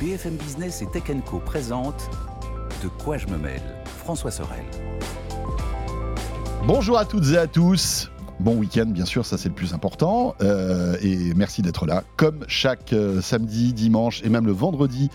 BFM Business et Tech Co présente De quoi je me mêle François Sorel. Bonjour à toutes et à tous. Bon week-end, bien sûr, ça c'est le plus important. Euh, et merci d'être là, comme chaque euh, samedi, dimanche et même le vendredi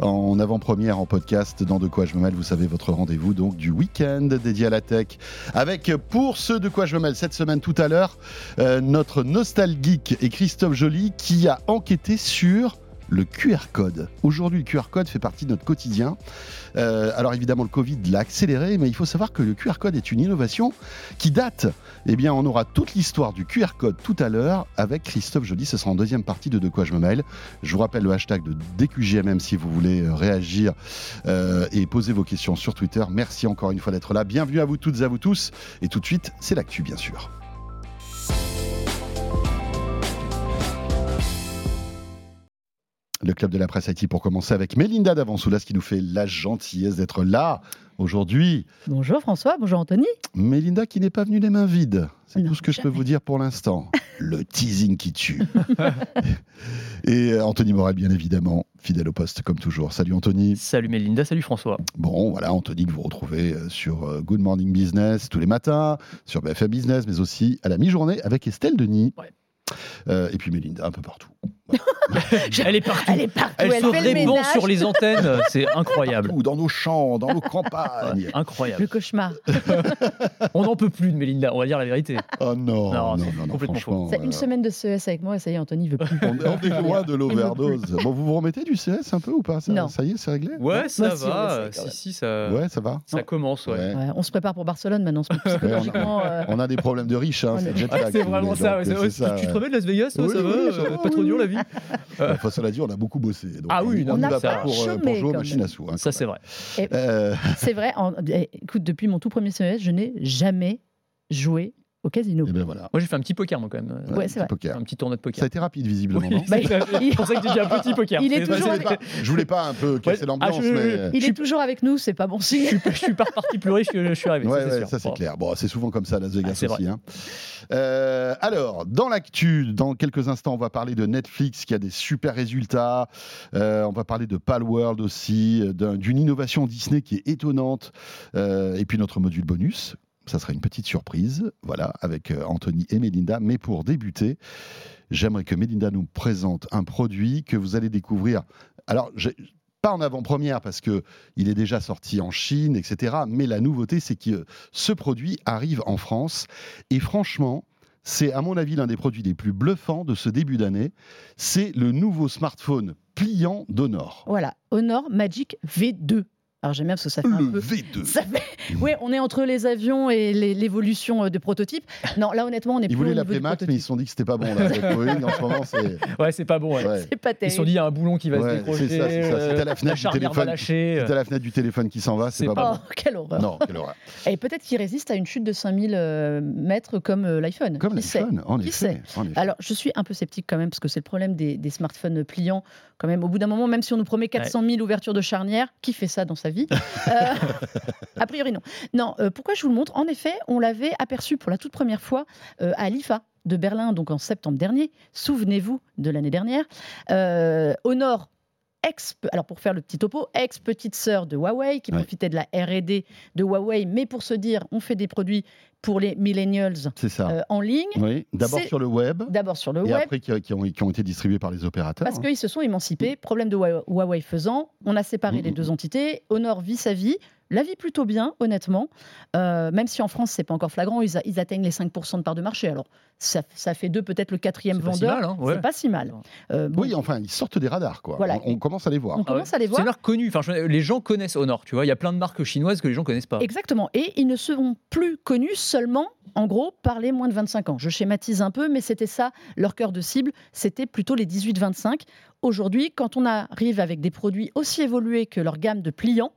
en avant-première en podcast dans De quoi je me mêle. Vous savez, votre rendez-vous donc du week-end dédié à la tech. Avec pour ceux de quoi je me mêle cette semaine tout à l'heure, euh, notre nostalgique et Christophe Joly qui a enquêté sur le QR code. Aujourd'hui, le QR code fait partie de notre quotidien. Euh, alors évidemment, le Covid l'a accéléré, mais il faut savoir que le QR code est une innovation qui date. Eh bien, on aura toute l'histoire du QR code tout à l'heure avec Christophe Joly. Ce sera en deuxième partie de De quoi je me mêle. Je vous rappelle le hashtag de DQJMM si vous voulez euh, réagir euh, et poser vos questions sur Twitter. Merci encore une fois d'être là. Bienvenue à vous toutes et à vous tous. Et tout de suite, c'est l'actu, bien sûr. Le club de la presse IT pour commencer avec Mélinda Davansoulas qui nous fait la gentillesse d'être là aujourd'hui. Bonjour François, bonjour Anthony. Mélinda qui n'est pas venue les mains vides. C'est tout ce que je peux vous dire pour l'instant. le teasing qui tue. Et euh, Anthony Morel, bien évidemment, fidèle au poste comme toujours. Salut Anthony. Salut Mélinda, salut François. Bon, voilà, Anthony que vous retrouvez euh, sur euh, Good Morning Business tous les matins, sur BFM Business, mais aussi à la mi-journée avec Estelle Denis. Euh, et puis Mélinda, un peu partout. elle est partout. Elle, est partout. elle, se répand sur les antennes. C'est incroyable. Ou dans nos champs, dans nos campagnes. incroyable. Le cauchemar. on n'en peut plus de Mélinda, on va dire la vérité. Oh non, non, non, non complètement faux. C'est une semaine de CES avec moi, ça y est, Anthony veut plus. on, est loin de l'overdose. Bon, vous vous remettez du CES un peu ou pas? Ça, Non. Ça y est, c'est réglé? Ouais, ça va. Si, si, ça, Ouais, ça va. ça commence. Ouais. Ouais, on se prépare pour Barcelone maintenant, psychologiquement. euh, On a des problèmes de riches, hein, On c'est vous vraiment ça. Tu te remets de Las Vegas, ça va euh, va, Pas trop oui, dur oui. la vie. Enfin, cela dit, on a beaucoup bossé. donc Ah oui, on va ça- pas pour, euh, chômé, pour jouer aux machines à sous. hein, Ça, c'est vrai. Euh, c'est vrai, en- eh, écoute, depuis mon tout premier CES, je n'ai jamais joué au casino. et ben voilà. Moi, j'ai fait un petit poker, moi, quand même. Ouais, c'est vrai. poker. Un petit tournoi de Ça a poker. été rapide, visiblement, non Bah, C'est il- pour ça que j'ai dit un petit poker. Il est toujours je, voulais pas, je voulais pas un peu casser Ouais. l'ambiance, Ah, je- mais. Il est toujours avec nous, c'est pas bon Je signe. suis pas- je suis pas reparti plus riche que je suis arrivé. Ouais, ça, c'est ouais, clair. Bon, c'est souvent comme ça Las Vegas Ah, c'est aussi. hein. Euh, alors, dans l'actu, dans quelques instants, on va parler de Netflix qui a des super résultats. Euh, on va parler de Palworld aussi, d'un- d'une innovation Disney qui est étonnante. Euh, et puis notre module bonus. Ça sera une petite surprise, voilà, avec Anthony et Mélinda. Mais pour débuter, j'aimerais que Mélinda nous présente un produit que vous allez découvrir. Alors, pas en avant-première parce que il est déjà sorti en Chine, etc. Mais la nouveauté, c'est que ce produit arrive en France. Et franchement, c'est à mon avis l'un des produits les plus bluffants de ce début d'année. C'est le nouveau smartphone pliant d'Honor. Voilà, Honor Magic V2. Alors j'aime bien parce que ça fait un Le peu. V2. Ça fait... Oui, on est entre les avions et l'évolution euh, de prototypes. Non, là honnêtement, on est Ils plus voulaient l'appeler Max, mais prototype. ils se sont dit que c'était pas bon. Là, Boeing, en ce moment, c'est. Ouais, c'est pas bon. ouais. ouais. C'est pas Ils se sont dit, il y a un boulon qui va Ouais, se décrocher. c'est ça, c'est ça. C'était à la euh, fenêtre du téléphone. C'est à la fenêtre du téléphone qui s'en va, c'est pas, pas bon. Oh, quelle horreur. Non, quelle horreur. Et peut-être qu'il résiste à une chute de 5000 euh, mètres comme euh, l'iPhone. Comme l'iPhone, en en effet. Alors, je suis un peu sceptique quand même, parce que c'est le problème des, des smartphones pliants. Quand même, au bout d'un moment, même si on nous promet 400 000 ouvertures de charnière, qui fait ça dans sa vie Euh, A priori, non. Non, euh, pourquoi je vous le montre? En effet, on l'avait aperçu pour la toute première fois euh, à l'IFA de Berlin, donc en septembre dernier. Souvenez-vous de l'année dernière. Euh, Honor ex, alors pour faire le petit topo, ex petite sœur de Huawei qui Ouais. profitait de la R&D de Huawei, mais pour se dire, on fait des produits pour les millennials ça. euh, en ligne, oui, d'abord sur le web. d'abord sur le Et web. après, qui, qui ont, qui ont été distribués par les opérateurs. Parce hein. qu'ils se sont émancipés. Problème de Huawei- faisant, on a séparé Mhm. les deux entités. Honor vit sa vie. La vit plutôt bien, honnêtement. Euh, même si en France, c'est pas encore flagrant, ils, a- ils atteignent les 5% de part de marché. Alors, ça, ça fait d'eux peut-être le quatrième C'est pas si vendeur. mal, hein, ouais. C'est pas si mal. Euh, bon, Oui, enfin, ils sortent des radars, quoi. Voilà. On, on commence à les voir. on commence à les C'est voir. une marque connue. Enfin, je- les gens connaissent Honor, tu vois. Il y a plein de marques chinoises que les gens connaissent pas. Exactement. Et ils ne seront plus connus seulement, en gros, par les moins de 25 ans. Je schématise un peu, mais c'était ça, leur cœur de cible, c'était plutôt les 18-25. Aujourd'hui, quand on arrive avec des produits aussi évolués que leur gamme de pliants,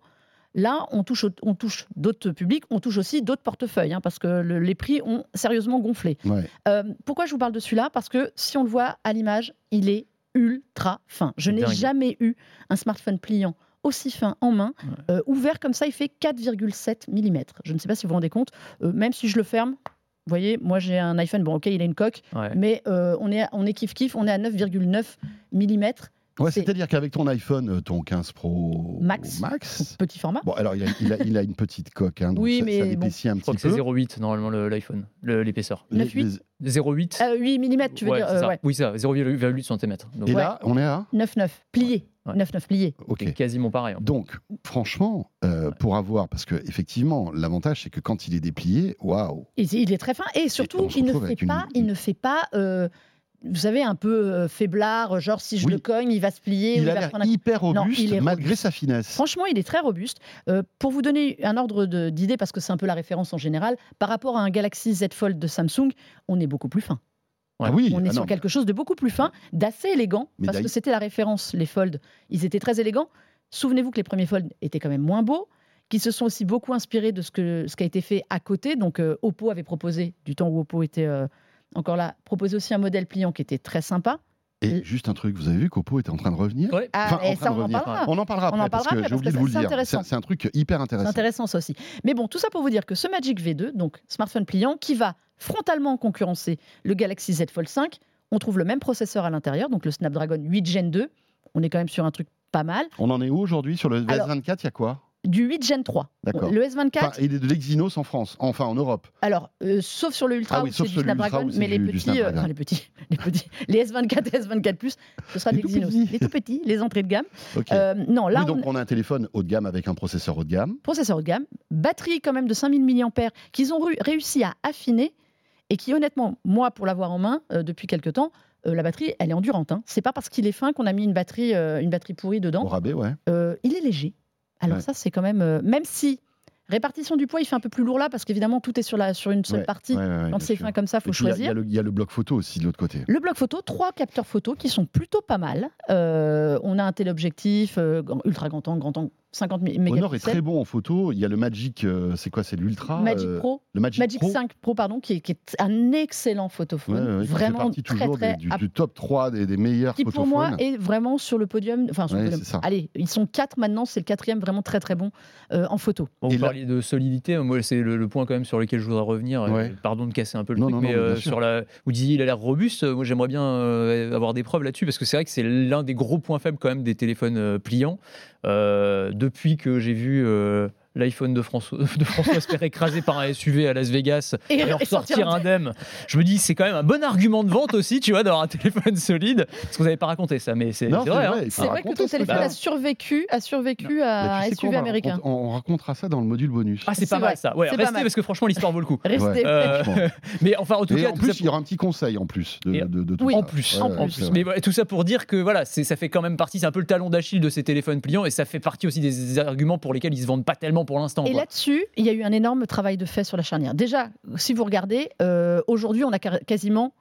Là, on touche, on touche d'autres publics, on touche aussi d'autres portefeuilles, hein, parce que le- les prix ont sérieusement gonflé. Ouais. Euh, pourquoi je vous parle de celui-là? Parce que si on le voit à l'image, il est ultra fin. Je n'ai jamais eu un smartphone pliant aussi fin en main, euh, ouvert comme ça, il fait 4,7 mm. Je ne sais pas si vous vous rendez compte, euh, même si je le ferme. Vous voyez, moi j'ai un iPhone, bon ok, il a une coque, Ouais. mais euh, on est, on est kiff kiff, on est à 9,9 mm. Ouais, C'est-à-dire qu'avec ton iPhone, euh, ton 15 Pro Max. Max petit format. Bon, alors il a, il a- il a une petite coque, hein, donc Oui, ça, mais ça bon. un Je crois petit que c'est peu. 0,8 normalement le- l'iPhone, l'épaisseur. Les- 9,8. les- 0,8 Euh, 8 mm, tu veux ouais, dire euh, ça. ouais. Oui, ça, 0,8 cm. Donc, Et Ouais. là, on est à 9,9 plié. Ouais. 9,9 plié. Ok. c'est quasiment pareil. hein. Donc, franchement, euh, pour avoir, parce que effectivement, l'avantage c'est que quand il est déplié, waouh. Et il est très fin et surtout se il ne fait une- pas, il ne fait pas. euh, vous savez, un peu euh, faiblard, genre si je Oui. le cogne, il va se plier. ou Il a l'air prendre hyper Non, robuste il est malgré robuste. sa finesse. Franchement, il est très robuste. Euh, pour vous donner un ordre d'idée, parce que c'est un peu la référence en général, par rapport à un Galaxy Z Fold de Samsung, on est beaucoup plus fin. Ah oui, On est ah sur non, quelque chose de beaucoup plus fin, d'assez élégant, Mais parce que c'était la référence, les Fold. Ils étaient très élégants. Souvenez-vous que les premiers Fold étaient quand même moins beaux, qu'ils se sont aussi beaucoup inspirés de ce, que, ce qui a été fait à côté. Donc euh, Oppo avait proposé, du temps où Oppo était euh, encore là, proposé aussi un modèle pliant qui était très sympa. Et juste un truc, vous avez vu qu'Oppo était en train de revenir Ouais. Ah, Enfin, en et train ça, de on en revenir. parlera. On en parlera On en après, parce parlera que j'ai oublié de que vous le c'est dire. intéressant. C'est c'est un truc hyper C'est intéressant. intéressant ça aussi. Mais bon, tout ça pour vous dire que ce Magic V2, donc smartphone pliant, qui va frontalement concurrencer le Galaxy Z Fold 5, on trouve le même processeur à l'intérieur, donc le Snapdragon 8 Gen 2. On est quand même sur un truc pas mal. On en est où aujourd'hui sur le Alors- S24 Il y a quoi? Du 8 Gen 3. D'accord. Le S24, Enfin, il est de l'Exynos en France, enfin en Europe. alors, euh, sauf sur le Ultra Ah oui, c'est du Snapdragon, mais les du- petits, euh, enfin, les petits, les petits, les S24 et S24 ce sera Les des tout Exynos. petits. Les tout petits, les entrées de gamme. Ok. Euh, non, là, oui, donc on, on a un téléphone haut de gamme avec un processeur haut de gamme. processeur haut de gamme, batterie quand même de 5000 mAh qu'ils ont réussi à affiner et qui honnêtement, moi pour l'avoir en main euh, depuis quelques temps, euh, la batterie elle est endurante. Hein. C'est pas parce qu'il est fin qu'on a mis une batterie, euh, une batterie pourrie Au dedans. rabais, ouais. Euh, il est léger. Alors Ouais. ça c'est quand même, euh, même si répartition du poids il fait un peu plus lourd là parce qu'évidemment tout est sur, la, sur une seule Ouais, partie. ouais, ouais, Quand c'est fin comme ça, faut il y y, choisir. il y a le bloc photo aussi de l'autre côté. Le bloc photo, trois capteurs photo qui sont plutôt pas mal. Euh, on a un téléobjectif euh, ultra grand angle, grand angle, 50 mégapixels. Honor est très bon en photo. Il y a le Magic, euh, c'est quoi C'est l'Ultra Magic euh, Pro, Le Magic, Magic Pro 5 Pro, pardon, qui est, qui est un excellent photophone. ouais, ouais, qui fait vraiment partie très, toujours très. des- du, top 3 des, des meilleurs qui pour moi est vraiment sur le podium. Enfin, sur le podium. Allez, ils sont quatre maintenant, c'est le quatrième vraiment très très bon euh, en photo. Bon, vous parliez de solidité, moi c'est le, le point quand même sur lequel je voudrais revenir. Ouais. Pardon de casser un peu le Non, truc, non, mais non, euh, sur la, vous disiez il a l'air robuste. Moi j'aimerais bien euh, avoir des preuves là-dessus parce que c'est vrai que c'est l'un des gros points faibles quand même des téléphones euh, pliants. Euh, depuis que j'ai vu euh, l'iPhone de François, de François se faire écraser par un SUV à Las Vegas Et- et, en sortir indemne, je me dis c'est quand même un bon argument de vente aussi, tu vois, d'avoir un téléphone solide. Parce que vous n'avez pas raconté ça, mais c'est vrai. hein. C'est vrai que ton téléphone a survécu, a survécu à un quoi, SUV américain. On, on racontera ça dans le module bonus. Ah c'est pas vrai, mal ça. Ouais, restez parce que franchement l'histoire vaut le coup. Restez. Euh, mais enfin en tout Et cas en plus, il y aura un petit conseil en plus de, Et- de- de tout Oui, ça. En plus, en plus. Mais voilà, tout ça pour dire que voilà, c'est- ça fait quand même partie, c'est un peu le talon d'Achille de ces téléphones pliants et ça fait partie aussi des arguments pour lesquels ils se vendent pas tellement pour l'instant. Et là-dessus, il y a eu un énorme travail de fait sur la charnière. Déjà, si vous regardez, euh, aujourd'hui, on a quasiment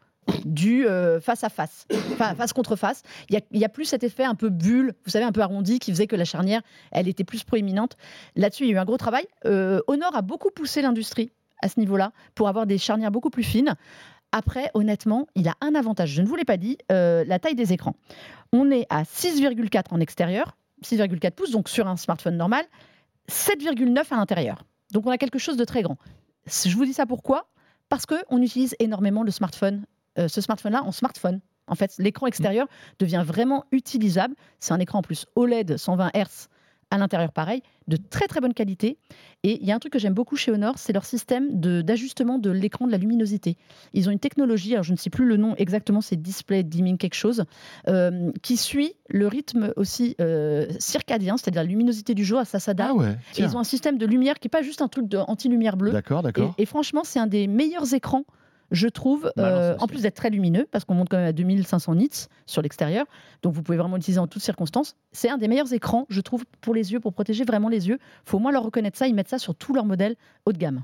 du euh, face à face, enfin face contre face. Il y a- plus cet effet un peu bulle, vous savez, un peu arrondi, qui faisait que la charnière, elle était plus proéminente. Là-dessus, il y a eu un gros travail. Euh, Honor a beaucoup poussé l'industrie à ce niveau-là pour avoir des charnières beaucoup plus fines. Après, honnêtement, il a un avantage. Je ne vous l'ai pas dit, euh, la taille des écrans. On est à 6,4 en extérieur, 6,4 pouces, donc sur un smartphone normal, 7,9 à l'intérieur. Donc on a quelque chose de très grand. Je vous dis ça pourquoi? Parce qu'on utilise énormément le smartphone, euh, ce smartphone-là en smartphone. En fait, l'écran extérieur devient vraiment utilisable. C'est un écran en plus OLED 120 Hz à l'intérieur pareil, de très très bonne qualité. Et il y a un truc que j'aime beaucoup chez Honor, c'est leur système d'ajustement de, l'écran de la luminosité. Ils ont une technologie, alors je ne sais plus le nom exactement, c'est display dimming quelque chose, euh, qui suit le rythme aussi euh, circadien, c'est-à-dire la luminosité du jour, ça s'adapte. Ah ouais, Et ils ont un système de lumière qui n'est pas juste un truc de anti-lumière bleue. D'accord, d'accord. Et, et franchement, c'est un des meilleurs écrans, je trouve, ça euh, en plus d'être très lumineux, parce qu'on monte quand même à 2500 nits sur l'extérieur, donc vous pouvez vraiment l'utiliser en toutes circonstances. C'est un des meilleurs écrans, je trouve, pour les yeux, pour protéger vraiment les yeux. faut au moins leur reconnaître ça, ils mettent ça sur tous leurs modèles haut de gamme.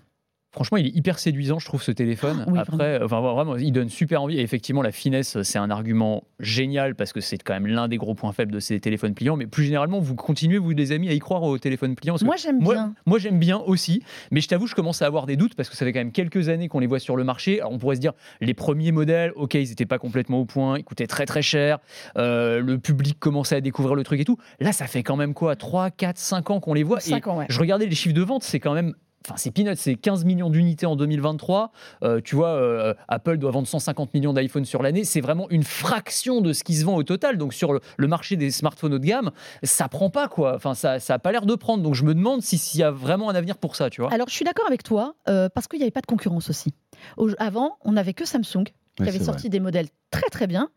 Franchement, il est hyper séduisant, je trouve, ce téléphone. Ah, oui, Après, enfin, vraiment, il donne super envie. Et effectivement, la finesse, c'est un argument génial parce que c'est quand même l'un des gros points faibles de ces téléphones pliants. Mais plus généralement, vous continuez, vous, les amis, à y croire aux téléphones pliants. Moi, j'aime bien. Moi, j'aime bien aussi, mais je t'avoue, je commence à avoir des doutes parce que ça fait quand même quelques années qu'on les voit sur le marché. Alors, on pourrait se dire, les premiers modèles, ok, ils n'étaient pas complètement au point, ils coûtaient très très cher, euh, le public commençait à découvrir le truc et tout. Là, ça fait quand même quoi 3, 4, 5 ans qu'on les voit. Et Cinq ans, ouais. je regardais les chiffres de vente, c'est quand même Enfin, c'est peanuts, c'est 15 millions d'unités en 2023. Euh, tu vois, euh, Apple doit vendre 150 millions d'iPhones sur l'année. C'est vraiment une fraction de ce qui se vend au total. Donc, sur le, le marché des smartphones haut de gamme, ça prend pas, quoi. Enfin, ça n'a pas l'air de prendre. Donc, je me demande si- s'il y a vraiment un avenir pour ça, tu vois. Alors, je suis d'accord avec toi, euh, parce qu'il n'y avait pas de concurrence aussi. Au- avant, on n'avait que Samsung, qui avait sorti des modèles très très bien,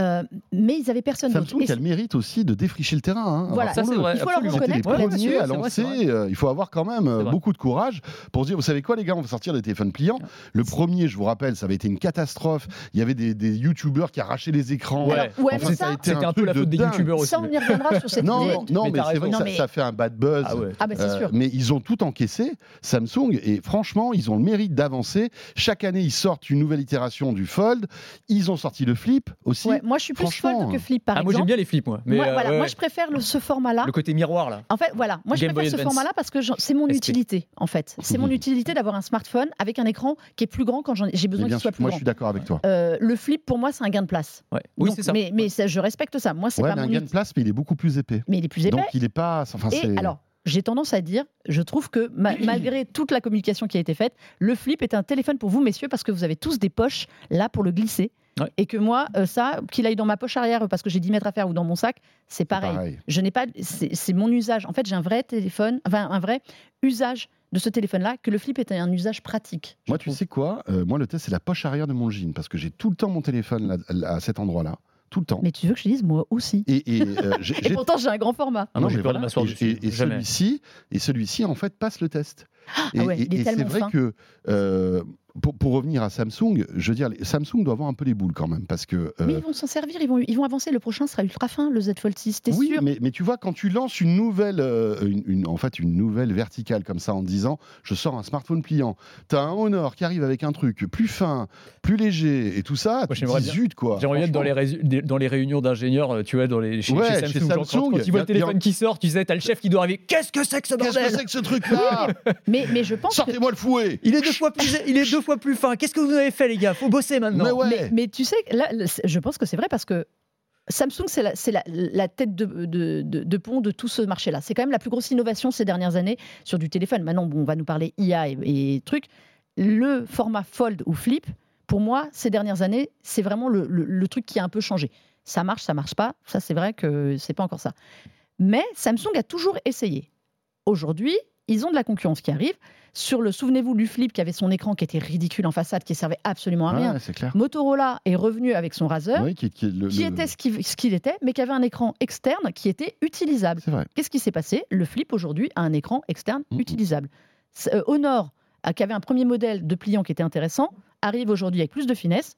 euh, mais ils avaient personne d'autre. Samsung a le mérite aussi de défricher le terrain. hein. Voilà, ça, vrai. il faut leur absolument. Les reconnaître là-dessus, premiers à vrai, lancer. euh, il faut avoir quand même euh, beaucoup de courage pour se dire, vous savez quoi les gars, on va sortir des téléphones pliants. Le premier, je vous rappelle, ça avait été une catastrophe. Il y avait des, des youtubeurs qui arrachaient les écrans. Ouais. Alors, ouais, Enfin, mais ça C'était un, peu la de faute des youtubeurs aussi. ça, on y reviendra sur cette Non, idée. non, Mais c'est vrai mais- ça fait un bad buzz. Ah. Ah, bah, c'est sûr. mais ils ont tout encaissé, Samsung, et franchement, ils ont le mérite d'avancer. Chaque année, ils sortent une nouvelle itération du Fold. Ils ont sorti le Flip aussi. Ouais, moi, je suis plus fold que flip, par Ah, moi, j'aime exemple. bien les flips, moi. Mais Moi, euh, voilà, ouais, moi, ouais. je préfère le- ce format-là. le côté miroir, là. En fait, voilà, moi je préfère Boy ce Advance. format-là parce que c'est mon SP. utilité, en fait. C'est mon utilité d'avoir un smartphone avec un écran qui est plus grand quand j'ai besoin bien qu'il soit plus moi, je grand. suis d'accord avec toi. Euh, le flip, pour moi, c'est un gain de place. Ouais. Oui, Donc, c'est ça. Mais, mais ça, je respecte ça. Moi, c'est Ouais, pas mais un mon gain de place, mais il est beaucoup plus épais. Mais il est plus épais. Donc, il est pas. Enfin, Et c'est- alors, j'ai tendance à dire, je trouve que ma- malgré toute la communication qui a été faite, le flip est un téléphone pour vous, messieurs, parce que vous avez tous des poches là pour le glisser. Ouais. Et que moi, euh, ça, qu'il aille dans ma poche arrière parce que j'ai 10 mètres à faire ou dans mon sac, c'est pareil. pareil. Je n'ai pas, c'est mon usage. En fait, j'ai un vrai téléphone, enfin un vrai usage de ce téléphone-là, que le flip est un usage pratique. Moi, tu sais quoi? Euh, Moi, le test, c'est la poche arrière de mon jean parce que j'ai tout le temps mon téléphone là- là, à cet endroit-là. Tout le temps. Mais tu veux que je te dise, moi aussi. Et, et, euh, Et pourtant, j'ai un grand format. Ah non, j'ai mais peur de m'asseoir Et- dessus. Et, celui-ci, et celui-ci, en fait, passe le test. Et, Ah ouais, et- et c'est vrai fin. que euh, pour, pour revenir à Samsung, je veux dire, Samsung doit avoir un peu les boules quand même parce que. euh, Mais ils vont s'en servir, ils vont, ils vont avancer. Le prochain sera ultra fin, le Z Fold 6, t'es oui, sûr? mais, mais tu vois, quand tu lances une nouvelle, euh, une, une- en fait, une nouvelle verticale comme ça en te disant, je sors un smartphone pliant, t'as un Honor qui arrive avec un truc plus fin, plus léger et tout ça, tu dis, bien- zut quoi. J'aimerais bien être dans les, dans les réunions d'ingénieurs, tu vois, dans les, chez, Ouais, chez chez Samsung, genre, quand- y a- le téléphone qui sort, tu sais, t'as le chef qui doit arriver. Qu'est-ce que c'est que ce Qu'est-ce bordel? que c'est que ce truc-là? mais, mais je pense que Sortez-moi le fouet Il est deux fois plus, il est deux fois plus fin. Qu'est-ce que vous avez fait, les gars? Faut bosser maintenant. Mais ouais. Mais, mais tu sais, là, je pense que c'est vrai parce que Samsung, c'est la, c'est la- la tête de, de- de- de pont de tout ce marché-là. C'est quand même la plus grosse innovation ces dernières années sur du téléphone. Maintenant, bon, on va nous parler IA et, et trucs. Le format Fold ou Flip, pour moi, ces dernières années, c'est vraiment le, le- le truc qui a un peu changé. Ça marche, ça marche pas. Ça, c'est vrai que c'est pas encore ça. Mais Samsung a toujours essayé. Aujourd'hui, ils ont de la concurrence qui arrive. Sur le, souvenez-vous du Flip qui avait son écran qui était ridicule en façade, qui servait absolument à rien. Ouais, c'est clair. Motorola est revenu avec son Razer, Oui, qui, qui est le- qui le- était ce qu'il était, mais qui avait un écran externe qui était utilisable. Qu'est-ce qui s'est passé? Le Flip aujourd'hui a un écran externe utilisable. Euh, Honor, euh, qui avait un premier modèle de pliant qui était intéressant, arrive aujourd'hui avec plus de finesse.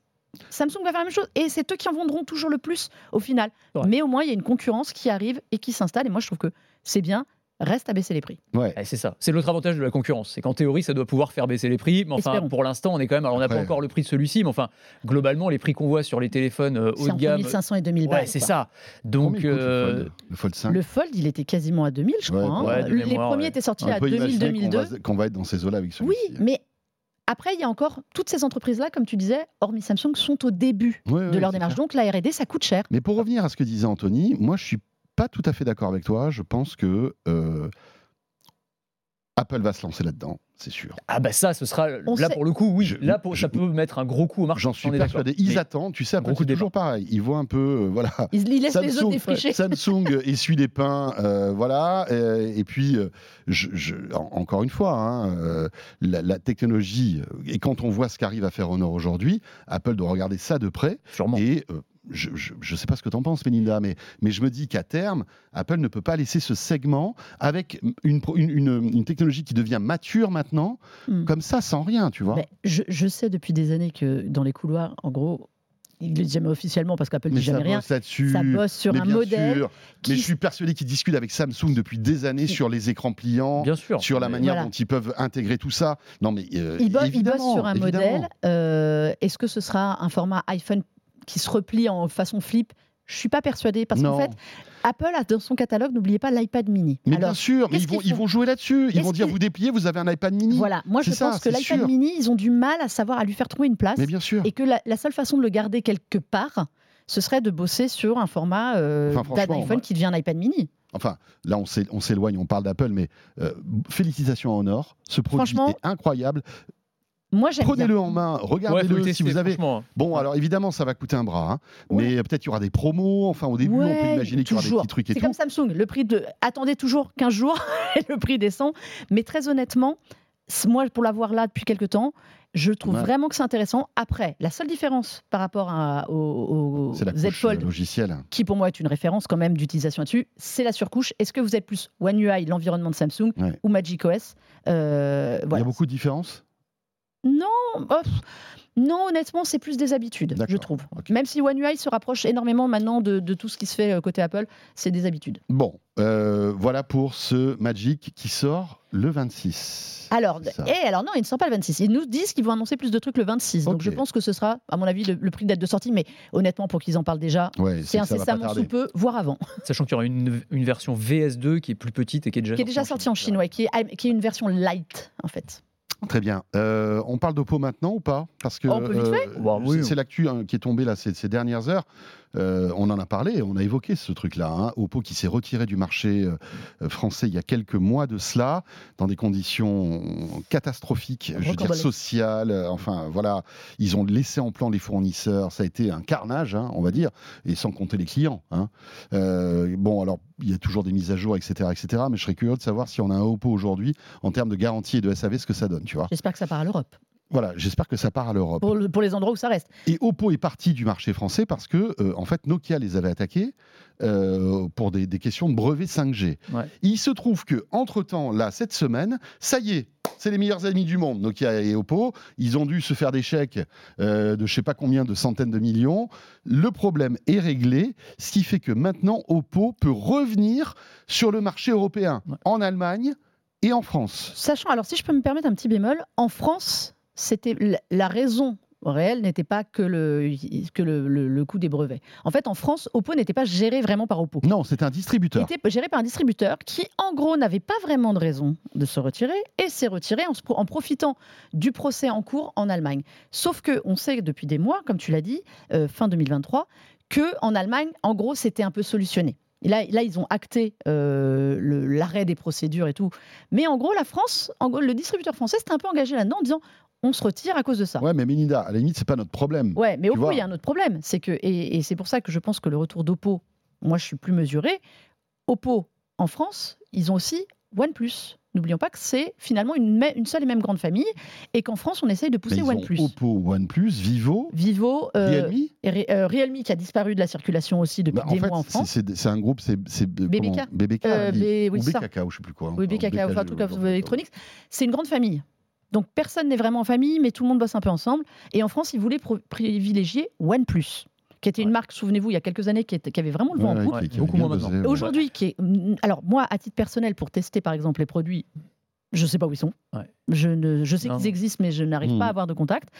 Samsung va faire la même chose et c'est eux qui en vendront toujours le plus au final. Ouais. Mais au moins, il y a une concurrence qui arrive et qui s'installe. Et moi, je trouve que c'est bien. Reste à baisser les prix. Ouais. Ouais, c'est ça. C'est l'autre avantage de la concurrence. C'est qu'en théorie, ça doit pouvoir faire baisser les prix. Mais enfin, Espérons. pour l'instant, on est quand même. Alors, on n'a pas encore le prix de celui-ci, mais enfin, globalement, les prix qu'on voit sur les téléphones euh, haut de gamme. 1500 et 2000 balles. Ouais, c'est ça. Donc, euh, le, Fold, le Fold 5 Le Fold, il était quasiment à 2000, je Ouais, crois. hein. ouais, les premiers ouais. étaient sortis On à peut imaginer 2000-2002. qu'on va, qu'on va être dans ces eaux-là avec celui-ci. Oui, mais après, il y a encore toutes ces entreprises-là, comme tu disais, hormis Samsung, sont au début Ouais, de ouais, leur démarche. clair. Donc la R&D, ça coûte cher. Mais pour revenir à ce que disait Anthony, moi je suis pas tout à fait d'accord avec toi. Je pense que euh, Apple va se lancer là-dedans, c'est sûr. ah bah ça, ce sera On là sait- pour le coup, oui. Je- là, pour, je- ça peut mettre un gros coup au marché. J'en suis persuadé. Ils Mais- attendent, tu sais, Apple, c'est de toujours pareil. Ils voient un peu, euh, voilà. Ils, ils laissent les autres défricher. Samsung essuie les pains, euh, voilà. et puis, je- je- en- encore une fois, hein, la, la technologie, et quand on voit ce qu'arrive à faire Honor aujourd'hui, Apple doit regarder ça de près. Sûrement. Et euh, je ne sais pas ce que tu en penses, Melinda, mais, mais je me dis qu'à terme, Apple ne peut pas laisser ce segment avec une, pro- une, une- une technologie qui devient mature maintenant, Hmm. comme ça, sans rien, tu vois. Mais je, je sais depuis des années que dans les couloirs, en gros, ils ne le disent jamais officiellement parce qu'Apple ne dit ça jamais rien. bosse là-dessus. Ça bosse sur mais un bien modèle. sûr. qui- Mais je suis persuadé qu'ils discutent avec Samsung depuis des années Qui- sur les écrans pliants. Bien sûr. sur la manière Voilà. dont ils peuvent intégrer tout ça. Non, mais euh, Ils, bossent sur un évidemment. modèle. Euh, Est-ce que ce sera un format iPhone qui se replie en façon flip Je suis pas persuadée parce qu'en fait, Apple a dans son catalogue, n'oubliez pas l'iPad mini. mais Alors, bien sûr, mais ils vont, ils jouer là-dessus. Ils vont dire vous dépliez, vous avez un iPad mini. Voilà, moi je ça, pense que l'iPad mini, ils ont du mal à savoir à lui faire trouver une place. Mais bien sûr. Et que la, la seule façon de le garder quelque part, ce serait de bosser sur un format euh, Enfin, ouais. qui devient un iPad mini. Enfin, là, on s'é- on s'éloigne, on parle d'Apple, mais euh, félicitations à Honor. Ce produit est incroyable. Moi. Prenez-le en main, Ouais, regardez-le le si tester, vous avez. franchement. Bon, alors évidemment, ça va coûter un bras, hein, mais peut-être il y aura des promos. Enfin, au début, on peut Ouais, imaginer qu'il y aura des petits trucs et C'est tout. comme Samsung, le prix de. Attendez toujours 15 jours et le prix descend. Mais très honnêtement, moi, pour l'avoir là depuis quelques temps, je trouve Ouais. vraiment que c'est intéressant. Après, la seule différence par rapport à- au, au C'est Z euh, Fold, logicielle. qui pour moi est une référence quand même d'utilisation là-dessus, c'est la surcouche. Est-ce que vous êtes plus One UI, l'environnement de Samsung, Ouais. ou Magic OS Euh, Il y a beaucoup de différences? Non, oh, non, honnêtement, c'est plus des habitudes, je trouve. Même si One UI se rapproche énormément maintenant de, de tout ce qui se fait euh, côté Apple, c'est des habitudes. Bon, euh, voilà pour ce Magic qui sort le 26. Alors, et alors non, ils ne sortent pas le 26. Ils nous disent qu'ils vont annoncer plus de trucs le 26. Donc je pense que ce sera, à mon avis, le, le prix de date de sortie. Mais honnêtement, pour qu'ils en parlent déjà, Ouais, c'est incessamment sous peu, voire avant. Sachant qu'il y aura une, une version VS2 qui est plus petite et qui est déjà qui est déjà sorti en Chine, ouais, qui, est, qui est une version light, en fait. Très bien. Euh, on parle d'Oppo maintenant ou pas? Parce que Oh, on peut vite fait? Bah, oui. c'est- c'est l'actu hein, qui est tombée là ces, ces dernières heures. Euh, on en a parlé, on a évoqué ce truc-là. hein. Oppo qui s'est retiré du marché euh, français il y a quelques mois de cela, dans des conditions catastrophiques, je veux dire sociales. euh, enfin voilà, ils ont laissé en plan les fournisseurs. Ça a été un carnage, hein, on va dire, et sans compter les clients. hein. Bon, alors il y a toujours des mises à jour, etc., etc. Mais je serais curieux de savoir si on a un Oppo aujourd'hui en termes de garantie et de SAV, ce que ça donne, tu vois. J'espère que ça part à l'Europe. Voilà, j'espère que ça part à l'Europe. Pour, le- pour les endroits où ça reste. Et Oppo est parti du marché français parce que, euh, en fait, Nokia les avait attaqués euh, pour des, des questions de brevet 5G. Ouais. Il se trouve que, entre temps, là, cette semaine, ça y est. C'est les meilleurs amis du monde, Nokia et Oppo. Ils ont dû se faire des chèques euh, de je sais pas combien de centaines de millions. Le problème est réglé, ce qui fait que maintenant Oppo peut revenir sur le marché européen, Ouais. en Allemagne et en France. Sachant, alors si je peux me permettre un petit bémol, en France, c'était la- raison réelle n'était pas que le, que le, le- le coût des brevets. En fait, en France, Oppo n'était pas géré vraiment par Oppo. Non, c'est un Il distributeur. était géré par un distributeur qui, en gros, n'avait pas vraiment de raison de se retirer et s'est retiré en, se pro- en profitant du procès en cours en Allemagne. Sauf que on sait depuis des mois, comme tu l'as dit, euh, fin 2023, que en Allemagne, en gros, c'était un peu solutionné. Et là, là, ils ont acté euh, l'arrêt des procédures et tout. Mais en gros, la France, en gros, le distributeur français s'était un peu engagé là-dedans en disant on se retire à cause de ça. Ouais, mais Mélinda, à la limite, c'est pas notre problème. Ouais, mais Oppo, il y a un autre problème. C'est que, et, et c'est pour ça que je pense que le retour d'Oppo, moi, je suis plus mesuré. Oppo, en France, ils ont aussi OnePlus. N'oublions pas que c'est finalement une, une seule et même grande famille et qu'en France, on essaye de pousser OnePlus. Oppo, OnePlus, Vivo, Vivo, euh, Realme. et Re- euh, Realme qui a disparu de la circulation aussi depuis Bah, en des fait, mois en France. c'est un groupe, c'est BBK. BBK, Euh, B- oui, ou. BKK, ou je sais plus quoi. Oui, Enfin, BKK, BKK, enfin, en tout cas, électronique. C'est une grande famille. Donc personne n'est vraiment en famille, mais tout le monde bosse un peu ensemble. Et en France, ils voulaient privilégier OnePlus, qui était une Ouais. marque, souvenez-vous, il y a quelques années, qui, était- qui avait vraiment le vent Ouais, en poupe. beaucoup moins maintenant. Aujourd'hui, qui est. mm, Alors, moi, à titre personnel, pour tester par exemple les produits, je ne sais pas où ils sont. Ouais. Je, ne, je sais Non, qu'ils existent, mais je n'arrive Hmm. pas à avoir de contact.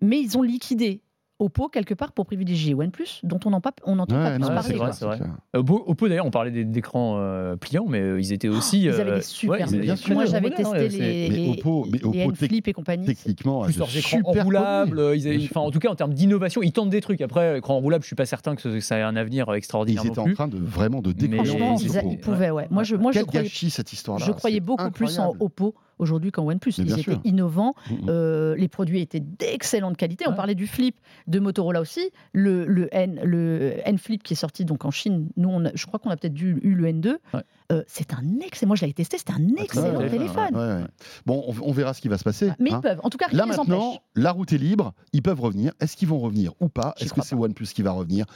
Mais ils ont liquidé Oppo quelque part pour privilégier OnePlus, dont on n'entend pas, on n'entend Ouais, pas plus Ouais, parler. c'est vrai, vrai. Euh, Oppo, Oppo, d'ailleurs, on parlait des- d'écrans euh, pliants, mais euh, ils étaient aussi. Ils avaient euh, des super ils bien sûr. Moi, j'avais bons testé hein, les, Mais Oppo- mais les Oppo, tec- N-Flip et compagnie. Techniquement, Plus leurs écrans super enroulables, euh, ils enfin, en tout cas en termes d'innovation, ils tentent des trucs. Après, écran enroulable, je suis pas certain que ce- ça ait un avenir Ils extraordinaire étaient non en train de vraiment de. Franchement, c'est ils, ils pouvaient, ouais. Moi, je, moi, je Quel croyais, gâchis cette histoire-là. je croyais beaucoup plus en. Oppo aujourd'hui qu'en OnePlus. Mais Ils étaient sûr. innovants. Mhm. Euh, les produits étaient d'excellente qualité. On parlait du Flip de Motorola aussi. Le, le N, le N Flip qui est sorti donc en Chine. Nous, on a- je crois qu'on a peut-être dû, eu le N2. Ouais. Euh, c'est un excellent. Moi, je l'avais testé. C'était un excellent ouais, ouais, téléphone. Ouais, ouais. Bon, on, on verra ce qui va se passer. Mais hein. ils peuvent. En tout cas, rien Là maintenant, empêche. la route est libre, ils peuvent revenir. Est-ce qu'ils vont revenir ou pas? Est-ce que c'est OnePlus qui va revenir?